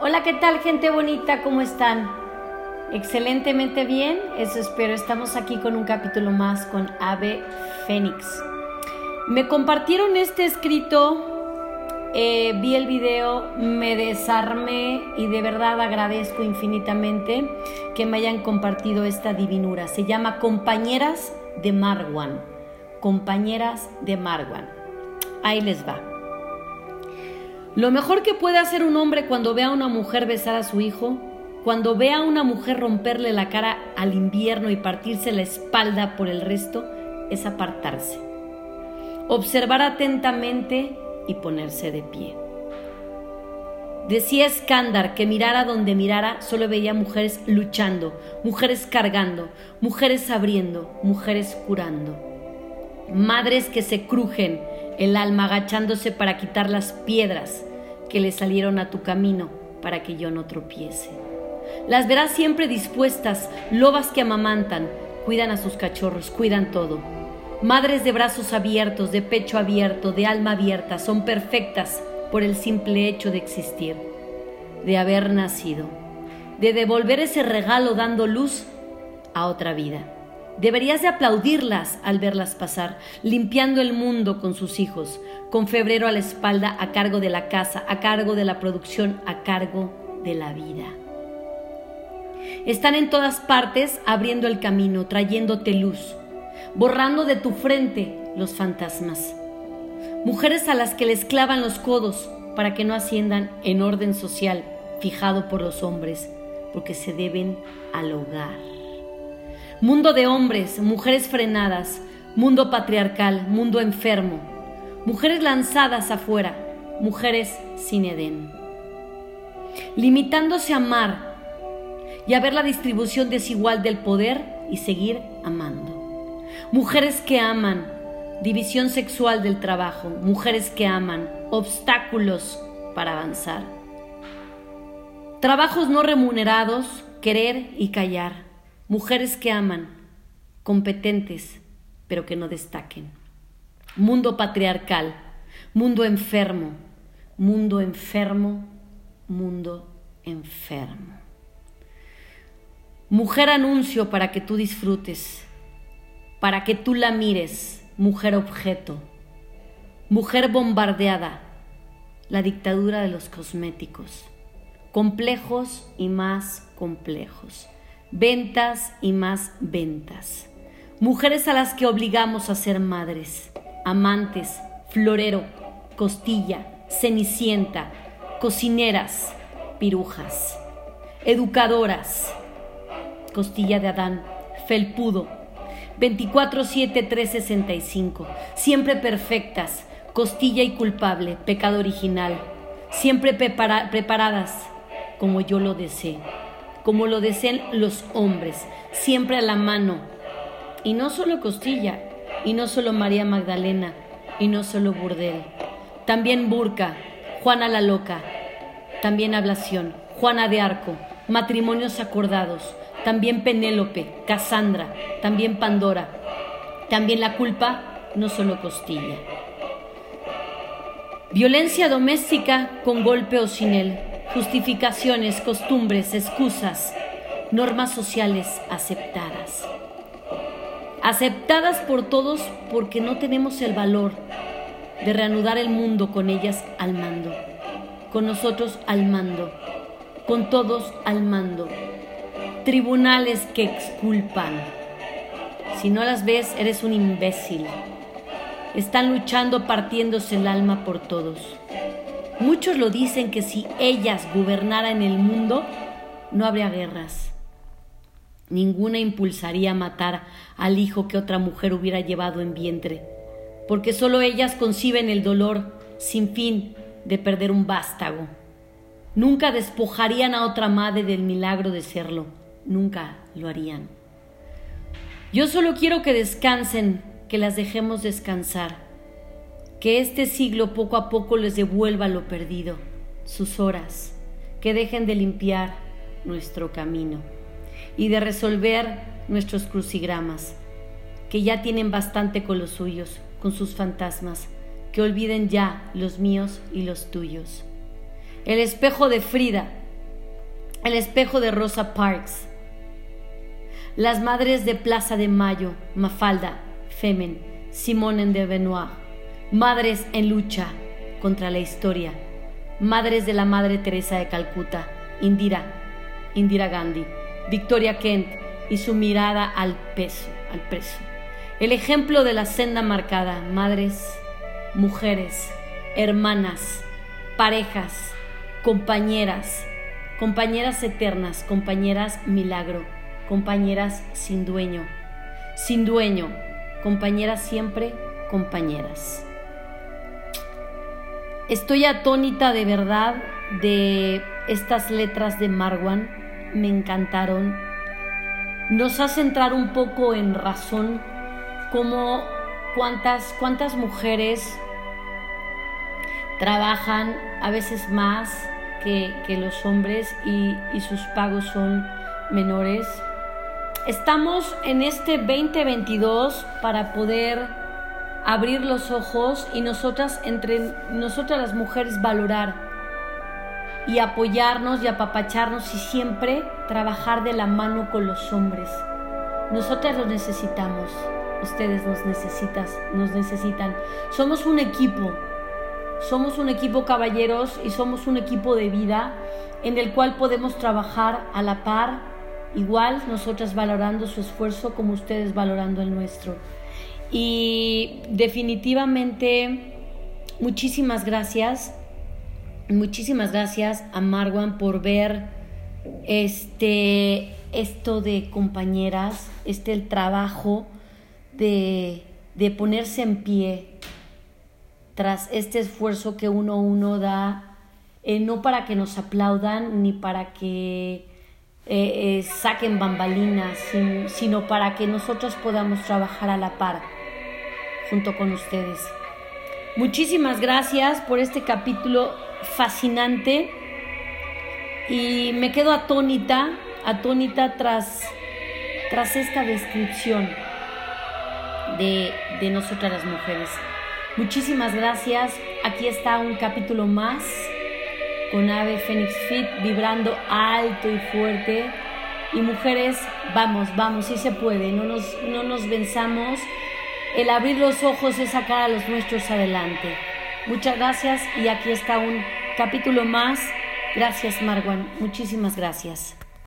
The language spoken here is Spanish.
Hola, ¿qué tal gente bonita? ¿Cómo están? Excelentemente bien, eso espero. Estamos aquí con un capítulo más con Ave Fénix. Me compartieron este escrito, eh, vi el video, me desarmé y de verdad agradezco infinitamente que me hayan compartido esta divinura. Se llama Compañeras de Marwan. Compañeras de Marwan. Ahí les va. Lo mejor que puede hacer un hombre cuando ve a una mujer besar a su hijo, cuando ve a una mujer romperle la cara al invierno y partirse la espalda por el resto, es apartarse, observar atentamente y ponerse de pie. Decía Escándar que mirara donde mirara solo veía mujeres luchando, mujeres cargando, mujeres abriendo, mujeres curando. Madres que se crujen el alma agachándose para quitar las piedras, que le salieron a tu camino para que yo no tropiece. Las verás siempre dispuestas, lobas que amamantan, cuidan a sus cachorros, cuidan todo. Madres de brazos abiertos, de pecho abierto, de alma abierta, son perfectas por el simple hecho de existir, de haber nacido, de devolver ese regalo dando luz a otra vida. Deberías de aplaudirlas al verlas pasar, limpiando el mundo con sus hijos, con febrero a la espalda a cargo de la casa, a cargo de la producción, a cargo de la vida. Están en todas partes abriendo el camino, trayéndote luz, borrando de tu frente los fantasmas. Mujeres a las que les clavan los codos para que no asciendan en orden social fijado por los hombres, porque se deben al hogar. Mundo de hombres, mujeres frenadas, mundo patriarcal, mundo enfermo, mujeres lanzadas afuera, mujeres sin Edén. Limitándose a amar y a ver la distribución desigual del poder y seguir amando. Mujeres que aman, división sexual del trabajo, mujeres que aman, obstáculos para avanzar. Trabajos no remunerados, querer y callar Mujeres que aman, competentes, pero que no destaquen. Mundo patriarcal, mundo enfermo, mundo enfermo, mundo enfermo. Mujer anuncio para que tú disfrutes, para que tú la mires, mujer objeto, mujer bombardeada, la dictadura de los cosméticos, complejos y más complejos ventas y más ventas. Mujeres a las que obligamos a ser madres, amantes, florero, costilla, cenicienta, cocineras, pirujas, educadoras, costilla de Adán, felpudo, 24-7-365, siempre perfectas, costilla y culpable, pecado original, siempre preparadas como yo lo deseo como lo desean los hombres, siempre a la mano. Y no solo Costilla, y no solo María Magdalena, y no solo Burdel. También Burca, Juana la Loca, también Ablación, Juana de Arco, matrimonios acordados, también Penélope, Casandra, también Pandora, también la culpa, no solo Costilla. Violencia doméstica con golpe o sin él, justificaciones, costumbres, excusas, normas sociales aceptadas. Aceptadas por todos porque no tenemos el valor de reanudar el mundo con ellas al mando, con nosotros al mando, con todos al mando. Tribunales que exculpan. Si no las ves, eres un imbécil. Están luchando partiéndose el alma por todos. Muchos lo dicen que si ellas gobernaran el mundo, no habría guerras. Ninguna impulsaría a matar al hijo que otra mujer hubiera llevado en vientre, porque solo ellas conciben el dolor sin fin de perder un vástago. Nunca despojarían a otra madre del milagro de serlo, nunca lo harían. Yo solo quiero que descansen, que las dejemos descansar que este siglo poco a poco les devuelva lo perdido, sus horas, que dejen de limpiar nuestro camino y de resolver nuestros crucigramas, que ya tienen bastante con los suyos, con sus fantasmas, que olviden ya los míos y los tuyos. El espejo de Frida El espejo de Rosa Parks. Las madres de Plaza de Mayo, Mafalda, Femen, Simone de Benoit. Madres en lucha contra la historia. Madres de la Madre Teresa de Calcuta, Indira, Indira Gandhi, Victoria Kent y su mirada al peso, al preso. El ejemplo de la senda marcada, madres, mujeres, hermanas, parejas, compañeras, compañeras eternas, compañeras milagro, compañeras sin dueño, sin dueño, compañeras siempre, compañeras. Estoy atónita de verdad de estas letras de Marwan, me encantaron. Nos hace entrar un poco en razón como cuántas, cuántas mujeres trabajan a veces más que, los hombres y, y sus pagos son menores. Estamos en este 2022 para poder abrir los ojos y nosotras entre nosotras las mujeres valorar y apoyarnos y apapacharnos y siempre trabajar de la mano con los hombres. Nosotras los necesitamos, ustedes nos necesitas, nos necesitan. Somos un equipo, somos un equipo caballeros y somos un equipo de vida en el cual podemos trabajar a la par, igual nosotras valorando su esfuerzo como ustedes valorando el nuestro. Y definitivamente muchísimas gracias, muchísimas gracias a Marwan por ver este esto de compañeras, este el trabajo de, de ponerse en pie, tras este esfuerzo que uno uno da, eh, no para que nos aplaudan ni para que eh, eh, saquen bambalinas, sino para que nosotros podamos trabajar a la par junto con ustedes. Muchísimas gracias por este capítulo fascinante y me quedo atónita, atónita tras, tras esta descripción de, de nosotras las mujeres. Muchísimas gracias. Aquí está un capítulo más con Ave Phoenix Fit vibrando alto y fuerte. Y mujeres, vamos, vamos, sí se puede, no nos, no nos venzamos. El abrir los ojos es sacar a los nuestros adelante. Muchas gracias y aquí está un capítulo más. Gracias, Marwan. Muchísimas gracias.